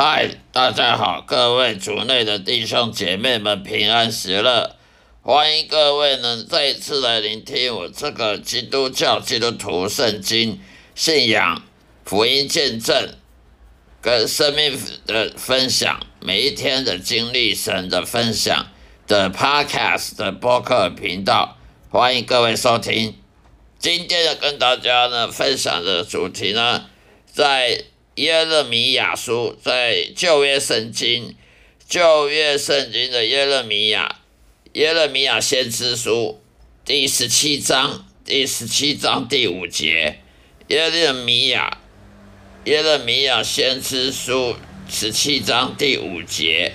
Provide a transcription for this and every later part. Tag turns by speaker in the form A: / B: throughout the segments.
A: 嗨，大家好，各位族内的弟兄姐妹们平安喜乐，欢迎各位呢再次来聆听我这个基督教基督徒圣经信仰福音见证跟生命的分享，每一天的经历神的分享的 Podcast 的播客频道，欢迎各位收听。今天要跟大家呢分享的主题呢，在。耶勒米亚书在旧约圣经，旧约圣经的耶勒米亚，耶勒米亚先知书第十七章，第十七章第五节，耶勒米亚，耶勒米亚先知书十七章第五节，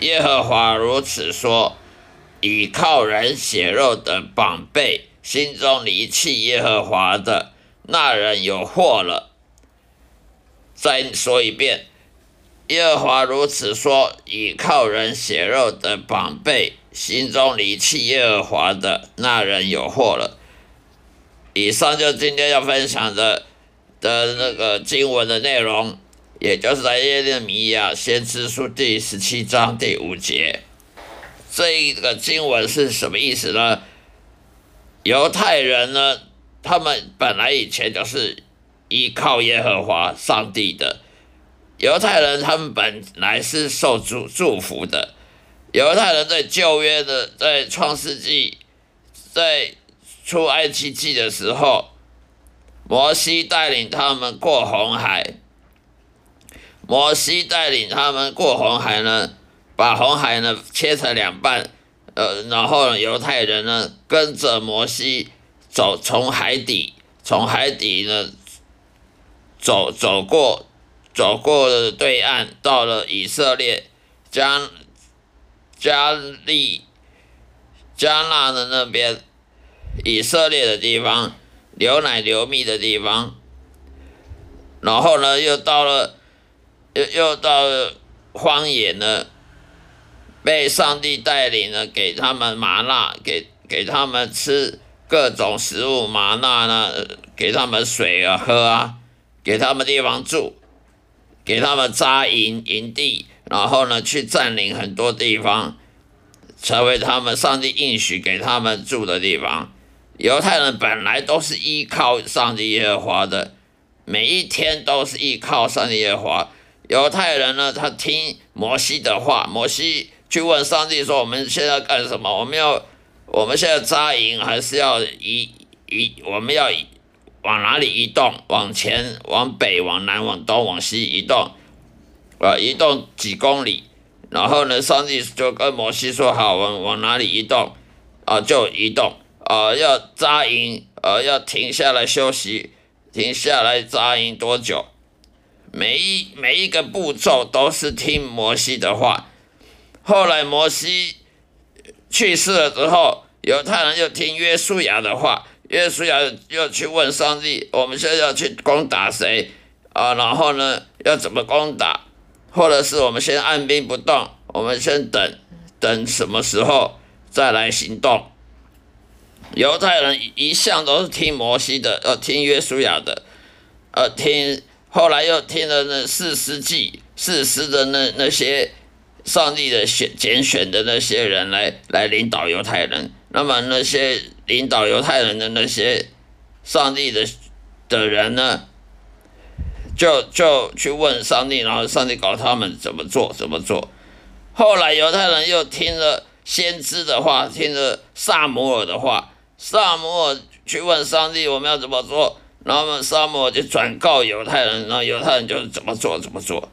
A: 耶和华如此说：倚靠人血肉的宝贝，心中离弃耶和华的那人有祸了。再说一遍，耶和华如此说：倚靠人血肉的宝贝，心中离弃耶和华的那人有祸了。以上就今天要分享的的那个经文的内容，也就是在耶利米亚先知书第十七章第五节。这一个经文是什么意思呢？犹太人呢，他们本来以前就是。依靠耶和华上帝的犹太人，他们本来是受祝祝福的。犹太人在旧约的，在创世纪，在出埃及记的时候，摩西带领他们过红海。摩西带领他们过红海呢，把红海呢切成两半，呃，然后犹太人呢跟着摩西走，从海底，从海底呢。走走过，走过了对岸，到了以色列加加利加纳的那边，以色列的地方，牛奶流蜜的地方。然后呢，又到了，又又到了荒野呢，被上帝带领呢，给他们麻辣，给给他们吃各种食物，麻辣呢，给他们水啊喝啊。给他们地方住，给他们扎营营地，然后呢，去占领很多地方，成为他们上帝应许给他们住的地方。犹太人本来都是依靠上帝耶和华的，每一天都是依靠上帝耶和华。犹太人呢，他听摩西的话，摩西去问上帝说：“我们现在干什么？我们要，我们现在扎营，还是要移移？我们要？”往哪里移动？往前、往北、往南、往东、往西移动，啊，移动几公里，然后呢，上帝就跟摩西说：“好，往往哪里移动？啊，就移动。啊，要扎营，呃，要停下来休息，停下来扎营多久？每一每一个步骤都是听摩西的话。后来摩西去世了之后，犹太人就听约书亚的话。”耶稣要要去问上帝，我们现在要去攻打谁啊？然后呢，要怎么攻打？或者是我们先按兵不动，我们先等等什么时候再来行动？犹太人一向都是听摩西的，呃，听约书亚的，呃，听后来又听了那四世纪四师的那那些上帝的选拣选的那些人来来领导犹太人，那么那些。领导犹太人的那些上帝的的人呢，就就去问上帝，然后上帝告诉他们怎么做，怎么做。后来犹太人又听了先知的话，听了萨摩尔的话，萨摩尔去问上帝我们要怎么做，然后萨摩尔就转告犹太人，然后犹太人就怎么做怎么做。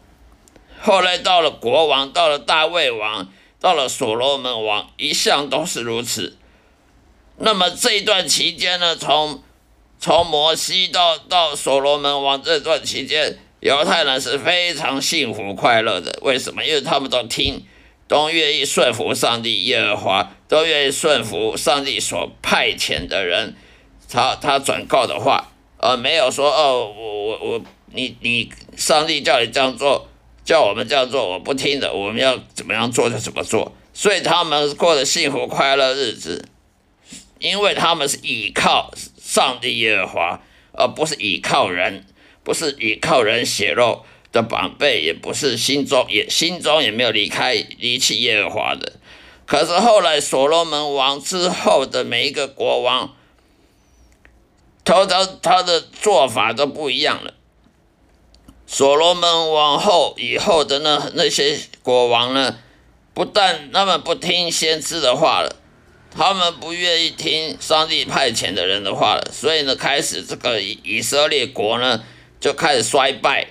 A: 后来到了国王，到了大卫王，到了所罗门王，一向都是如此。那么这一段期间呢，从从摩西到到所罗门王这段期间，犹太人是非常幸福快乐的。为什么？因为他们都听，都愿意顺服上帝耶和华，都愿意顺服上帝所派遣的人，他他转告的话，而没有说哦，我我我，你你上帝叫你这样做，叫我们这样做，我不听的，我们要怎么样做就怎么做。所以他们过的幸福快乐日子。因为他们是倚靠上帝耶和华，而不是倚靠人，不是倚靠人血肉的宝贝，也不是心中也心中也没有离开离弃耶和华的。可是后来所罗门王之后的每一个国王，他他他的做法都不一样了。所罗门王后以后的那那些国王呢，不但他们不听先知的话了，他们不愿意听上帝派遣的人的话了，所以呢，开始这个以以色列国呢就开始衰败，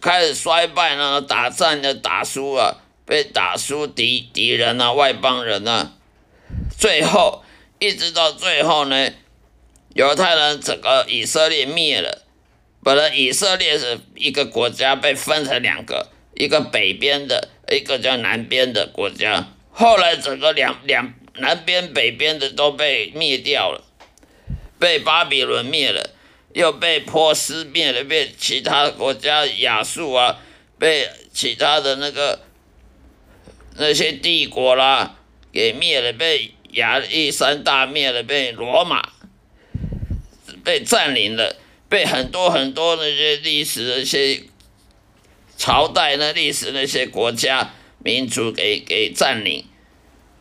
A: 开始衰败呢，打仗呢打输啊，被打输敌敌人啊，外邦人啊，最后一直到最后呢，犹太人整个以色列灭了。本来以色列是一个国家，被分成两个，一个北边的，一个叫南边的国家。后来整个两两南边、北边的都被灭掉了，被巴比伦灭了，又被波斯灭了，被其他国家亚述啊，被其他的那个那些帝国啦给灭了，被亚历山大灭了，被罗马被占领了。被很多很多那些历史那些朝代那历史那些国家民族给给占领，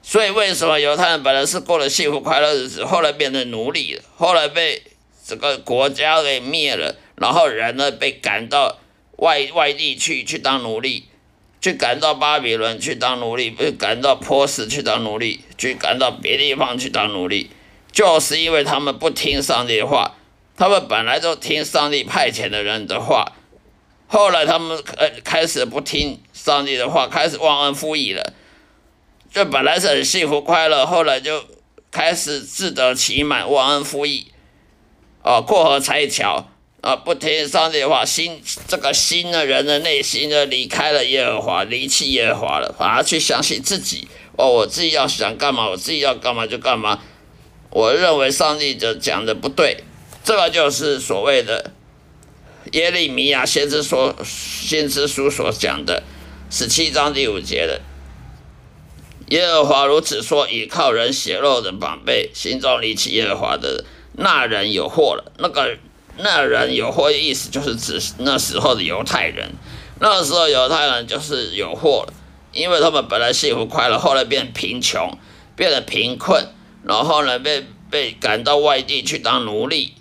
A: 所以为什么犹太人本来是过了幸福快乐日子，后来变成奴隶，后来被这个国家给灭了，然后人呢被赶到外外地去去当奴隶，去赶到巴比伦去当奴隶，被赶到波斯去当奴隶，去赶到别地方去当奴隶，就是因为他们不听上帝的话。他们本来就听上帝派遣的人的话，后来他们呃开始不听上帝的话，开始忘恩负义了。就本来是很幸福快乐，后来就开始自得其满，忘恩负义，哦，过河拆桥，啊，不听上帝的话，心这个新的人的内心就离开了耶和华，离弃耶和华了，反而去相信自己。哦，我自己要想干嘛，我自己要干嘛就干嘛。我认为上帝就讲的不对。这个就是所谓的耶利米亚先知所先知书所讲的十七章第五节的耶和华如此说：倚靠人血肉的宝贝，心中离弃耶和华的那人有祸了。那个那人有祸意思就是指那时候的犹太人。那时候犹太人就是有祸了，因为他们本来幸福快乐，后来变贫穷，变得贫困，然后呢被被赶到外地去当奴隶。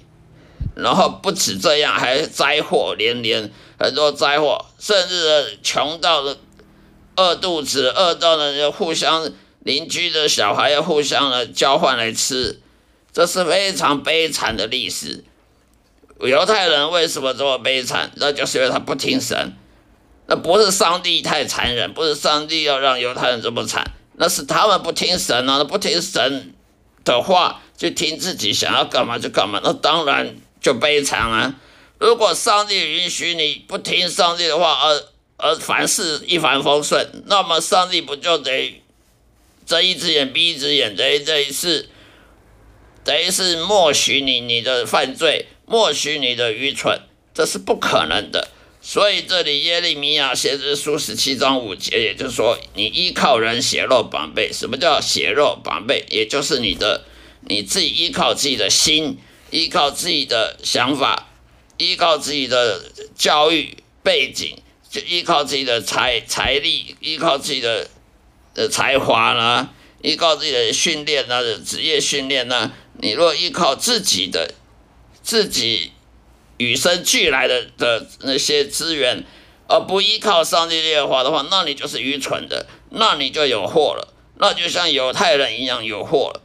A: 然后不止这样，还灾祸连连，很多灾祸，甚至穷到了饿肚子，饿到了要互相邻居的小孩要互相的交换来吃，这是非常悲惨的历史。犹太人为什么这么悲惨？那就是因为他不听神，那不是上帝太残忍，不是上帝要让犹太人这么惨，那是他们不听神啊，不听神的话，就听自己想要干嘛就干嘛，那当然。就悲惨啊！如果上帝允许你不听上帝的话，而而凡事一帆风顺，那么上帝不就得睁一只眼闭一只眼，等于这一次，等于是默许你你的犯罪，默许你的愚蠢，这是不可能的。所以这里耶利米亚先知书十七章五节，也就是说，你依靠人血肉宝贝，什么叫血肉宝贝？也就是你的你自己依靠自己的心。依靠自己的想法，依靠自己的教育背景，就依靠自己的财财力，依靠自己的呃才华呢，依靠自己的训练呢，职业训练呢。你若依靠自己的自己与生俱来的的那些资源，而不依靠上帝的话的话，那你就是愚蠢的，那你就有祸了，那就像犹太人一样有祸了，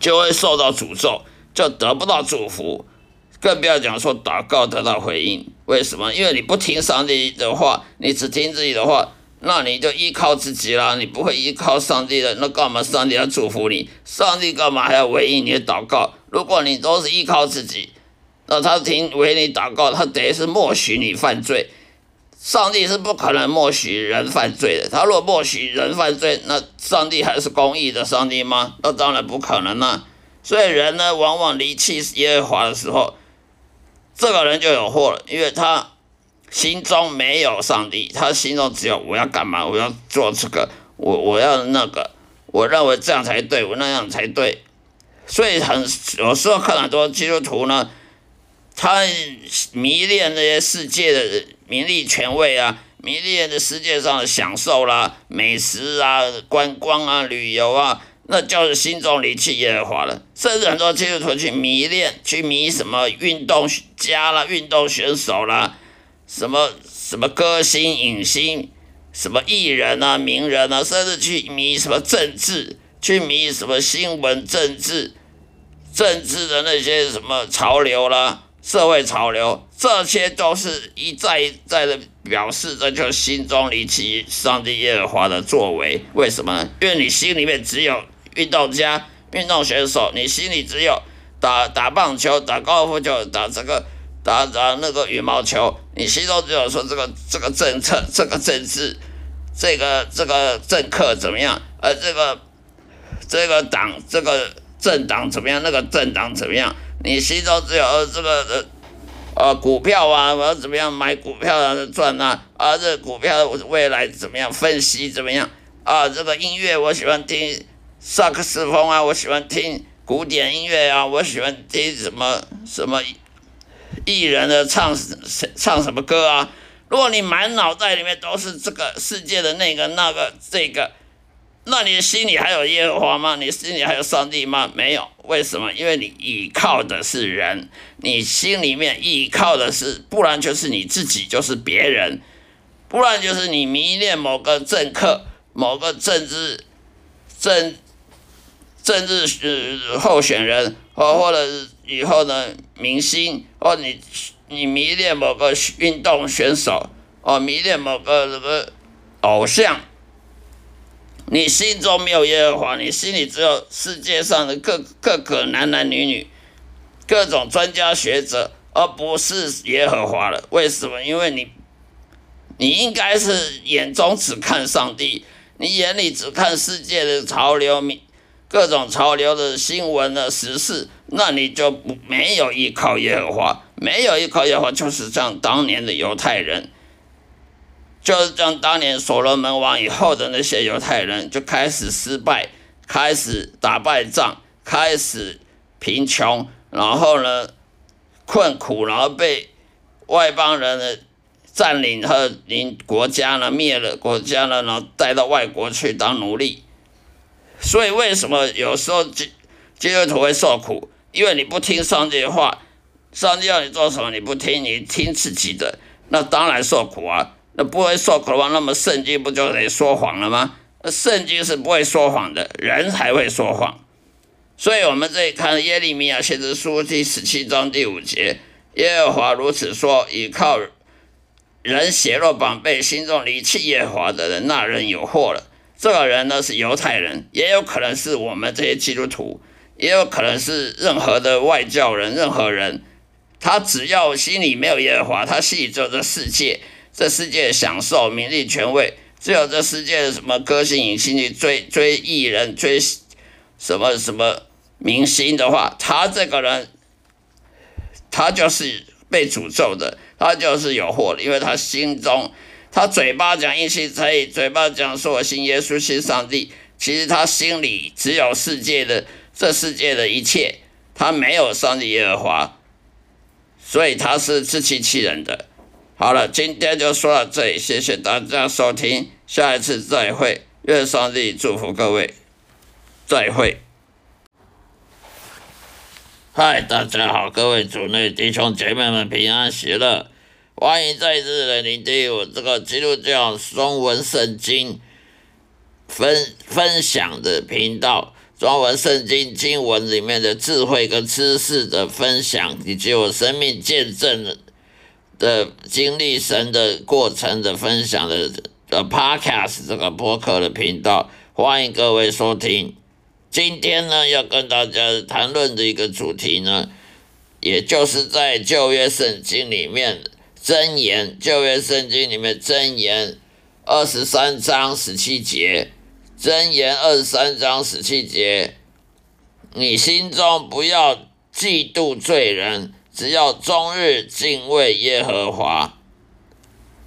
A: 就会受到诅咒。就得不到祝福，更不要讲说祷告得到回应。为什么？因为你不听上帝的话，你只听自己的话，那你就依靠自己啦。你不会依靠上帝的，那干嘛上帝要祝福你？上帝干嘛还要回应你的祷告？如果你都是依靠自己，那他听为你祷告，他等于是默许你犯罪。上帝是不可能默许人犯罪的。他若默许人犯罪，那上帝还是公义的上帝吗？那当然不可能啦。所以人呢，往往离弃耶和华的时候，这个人就有祸了，因为他心中没有上帝，他心中只有我要干嘛，我要做这个，我我要那个，我认为这样才对，我那样才对。所以很有时候看很多基督徒呢，他迷恋那些世界的名利权位啊，迷恋的世界上的享受啦、美食啊、观光啊、旅游啊，那就是心中离弃耶和华了。甚至很多基督徒去迷恋、去迷什么运动家啦、运动选手啦，什么什么歌星、影星。什么艺人啊、名人啊，甚至去迷什么政治，去迷什么新闻、政治、政治的那些什么潮流啦、社会潮流，这些都是一再一再的表示，这就是心中离弃上帝耶和华的作为。为什么呢？因为你心里面只有运动家、运动选手，你心里只有打打棒球、打高尔夫球、打这个。打打那个羽毛球，你心中只有说这个这个政策、这个政治、这个这个政客怎么样？呃，这个这个党、这个政党怎么样？那个政党怎么样？你心中只有这个呃呃股票啊，我要怎么样买股票啊赚啊？啊，这股票未来怎么样分析怎么样？啊，这个音乐我喜欢听萨克斯风啊，我喜欢听古典音乐啊，我喜欢听什么什么。艺人的唱唱什么歌啊？如果你满脑袋里面都是这个世界的那个那个这个，那你心里还有耶和华吗？你心里还有上帝吗？没有。为什么？因为你依靠的是人，你心里面依靠的是，不然就是你自己，就是别人，不然就是你迷恋某个政客、某个政治政政治呃候选人，或或者。以后呢，明星或你你迷恋某个运动选手，哦，迷恋某个什么偶像，你心中没有耶和华，你心里只有世界上的各各个男男女女，各种专家学者，而不是耶和华了。为什么？因为你你应该是眼中只看上帝，你眼里只看世界的潮流，各种潮流的新闻的时事。那你就不没有依靠耶和华，没有依靠耶和华，就是像当年的犹太人，就是像当年所罗门王以后的那些犹太人，就开始失败，开始打败仗，开始贫穷，然后呢困苦，然后被外邦人的占领和领国家呢灭了国家呢，然后带到外国去当奴隶。所以为什么有时候基基督徒会受苦？因为你不听上帝的话，上帝要你做什么你不听，你听自己的，那当然受苦啊。那不会受苦的话，那么圣经不就得说谎了吗？那圣经是不会说谎的，人才会说谎。所以，我们这里看耶利米亚先知书第十七章第五节，耶和华如此说：倚靠人血肉宝贝，心中离弃耶和华的人，那人有祸了。这个人呢是犹太人，也有可能是我们这些基督徒。也有可能是任何的外教人，任何人，他只要心里没有耶和华，他心里只有这世界，这世界享受名利权位，只有这世界什么歌星影星去追追艺人，追什么什么明星的话，他这个人，他就是被诅咒的，他就是有祸的，因为他心中，他嘴巴讲一心可以，嘴巴讲说我信耶稣信上帝，其实他心里只有世界的。这世界的一切，他没有上帝耶和华，所以他是自欺欺人的。好了，今天就说到这里，谢谢大家收听，下一次再会，愿上帝祝福各位，再会。嗨，大家好，各位主内弟兄姐妹们平安喜乐，欢迎再次来聆听我这个基督教中文圣经分分享的频道。中文圣经经文里面的智慧跟知识的分享，以及我生命见证的经历神的过程的分享的的 Podcast 这个播客的频道，欢迎各位收听。今天呢，要跟大家谈论的一个主题呢，也就是在旧约圣经里面箴言，旧约圣经里面箴言二十三章十七节。箴言二十三章十七节，你心中不要嫉妒罪人，只要终日敬畏耶和华。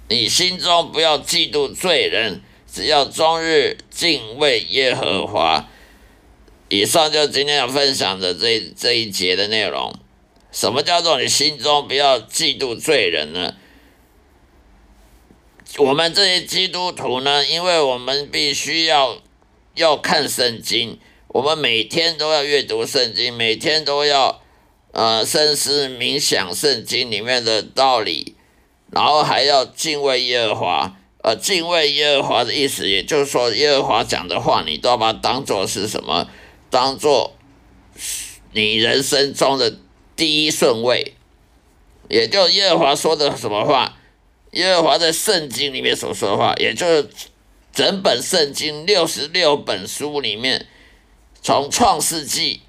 A: 你心中不要嫉妒罪人，只要终日敬畏耶和华。以上就今天要分享的这这一节的内容。什么叫做你心中不要嫉妒罪人呢？我们这些基督徒呢，因为我们必须要要看圣经，我们每天都要阅读圣经，每天都要呃深思冥想圣经里面的道理，然后还要敬畏耶和华。呃，敬畏耶和华的意思，也就是说，耶和华讲的话，你都要把它当做是什么？当做你人生中的第一顺位。也就耶和华说的什么话？耶和华在圣经里面所说的话，也就是整本圣经六十六本书里面，从创世纪，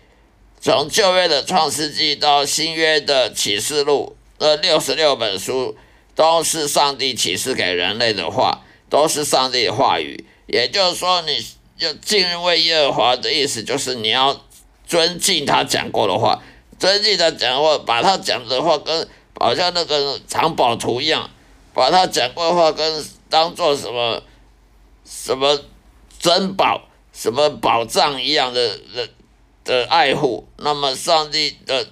A: 从旧约的创世纪到新约的启示录，这六十六本书。都是上帝启示给人类的话，都是上帝的话语。也就是说，你要敬畏耶和华的意思，就是你要尊敬他讲过的话，尊敬他讲话，把他讲的话跟好像那个藏宝图一样，把他讲过的话跟当做什么什么珍宝、什么宝藏一样的的的爱护。那么，上帝的。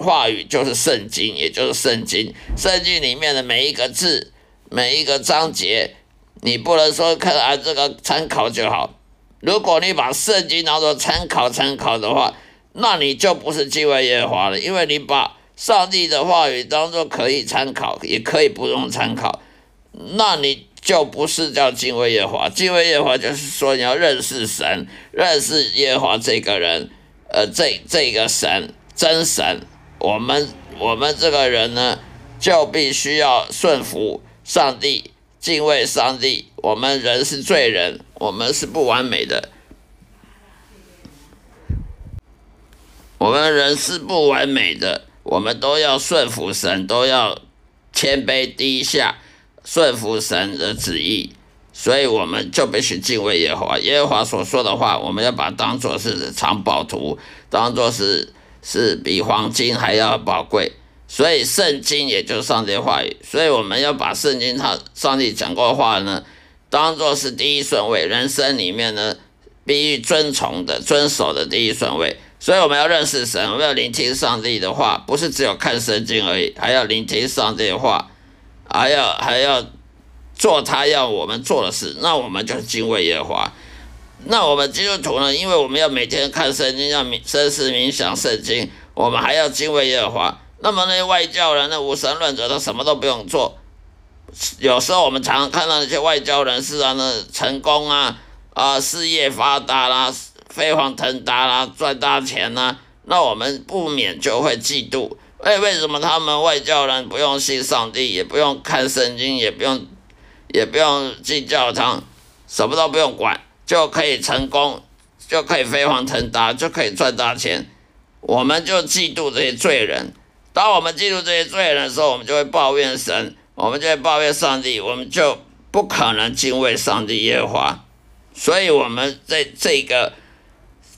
A: 话语就是圣经，也就是圣经。圣经里面的每一个字、每一个章节，你不能说看啊这个参考就好。如果你把圣经当做参考参考的话，那你就不是敬畏耶和华了，因为你把上帝的话语当做可以参考，也可以不用参考，那你就不是叫敬畏耶和华。敬畏耶和华就是说你要认识神，认识耶和华这个人，呃，这这个神真神。我们我们这个人呢，就必须要顺服上帝，敬畏上帝。我们人是罪人，我们是不完美的，我们人是不完美的，我们都要顺服神，都要谦卑低下，顺服神的旨意。所以我们就必须敬畏耶和华。耶和华所说的话，我们要把它当做是藏宝图，当做是。是比黄金还要宝贵，所以圣经也就是上帝话语，所以我们要把圣经他上帝讲过的话呢，当做是第一顺位，人生里面呢必须遵从的、遵守的第一顺位。所以我们要认识神，我们要聆听上帝的话，不是只有看圣经而已，还要聆听上帝的话，还要还要做他要我们做的事，那我们就是敬畏耶和华。那我们基督徒呢？因为我们要每天看圣经，要冥深思冥想圣经，我们还要敬畏耶和华。那么那些外教人、那无神论者，他什么都不用做。有时候我们常常看到那些外教人士啊，那成功啊，啊事业发达啦，飞黄腾达啦，赚大钱啦，那我们不免就会嫉妒。为，为什么他们外教人不用信上帝，也不用看圣经，也不用，也不用进教堂，什么都不用管？就可以成功，就可以飞黄腾达，就可以赚大钱。我们就嫉妒这些罪人。当我们嫉妒这些罪人的时候，我们就会抱怨神，我们就会抱怨上帝，我们就不可能敬畏上帝耶和华。所以，我们在这个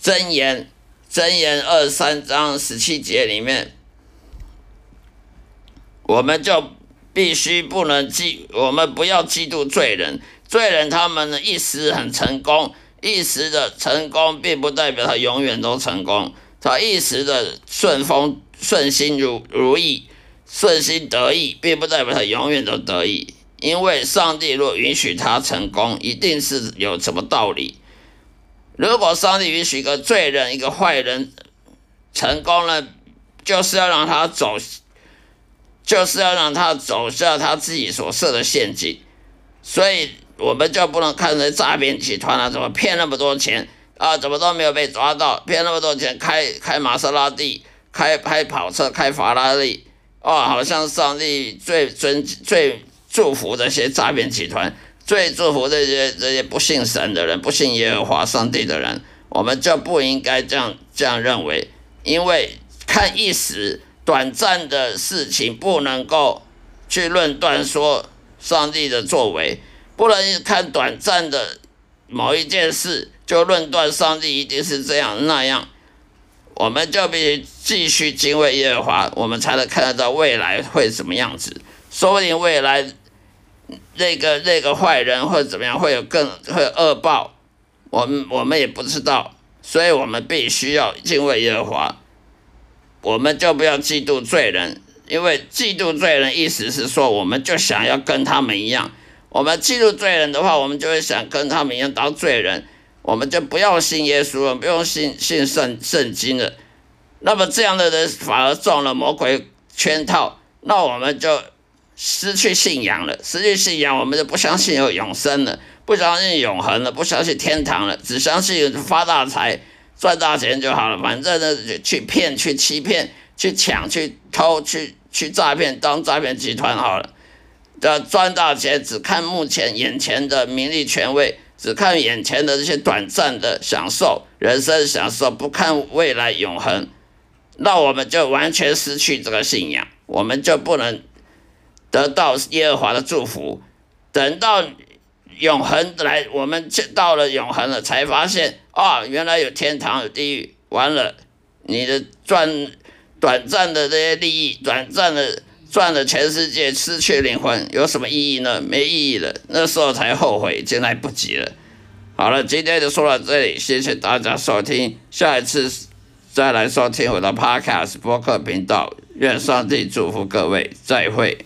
A: 箴言箴言二三章十七节里面，我们就必须不能嫉，我们不要嫉妒罪人。罪人他们呢一时很成功，一时的成功并不代表他永远都成功。他一时的顺风顺心如如意，顺心得意，并不代表他永远都得意。因为上帝若允许他成功，一定是有什么道理。如果上帝允许一个罪人、一个坏人成功了，就是要让他走，就是要让他走下他自己所设的陷阱。所以。我们就不能看成诈骗集团啊，怎么骗那么多钱啊？怎么都没有被抓到？骗那么多钱，开开玛莎拉蒂，开开跑车，开法拉利，哦，好像上帝最尊最祝福这些诈骗集团，最祝福这些这些不信神的人，不信耶和华上帝的人，我们就不应该这样这样认为，因为看一时短暂的事情，不能够去论断说上帝的作为。不能看短暂的某一件事就论断上帝一定是这样那样，我们就必须继续敬畏耶和华，我们才能看得到未来会怎么样子。说不定未来那个那个坏人或者怎么样会有更会恶报，我们我们也不知道，所以我们必须要敬畏耶和华，我们就不要嫉妒罪人，因为嫉妒罪人意思是说，我们就想要跟他们一样。我们嫉妒罪人的话，我们就会想跟他们一样当罪人，我们就不要信耶稣了，不用信信圣圣经了。那么这样的人反而中了魔鬼圈套，那我们就失去信仰了，失去信仰，我们就不相信有永生了，不相信永恒了，不相信天堂了，只相信发大财、赚大钱就好了。反正呢，去骗、去欺骗、去抢、去偷、去去诈骗，当诈骗集团好了。的赚大钱，只看目前眼前的名利权位，只看眼前的这些短暂的享受、人生享受，不看未来永恒，那我们就完全失去这个信仰，我们就不能得到耶和华的祝福。等到永恒来，我们到了永恒了，才发现啊，原来有天堂有地狱。完了，你的赚短暂的这些利益，短暂的。赚了全世界，失去灵魂，有什么意义呢？没意义了。那时候才后悔，已经来不及了。好了，今天就说到这里，谢谢大家收听，下一次再来收听我的 Podcast 播客频道。愿上帝祝福各位，再会。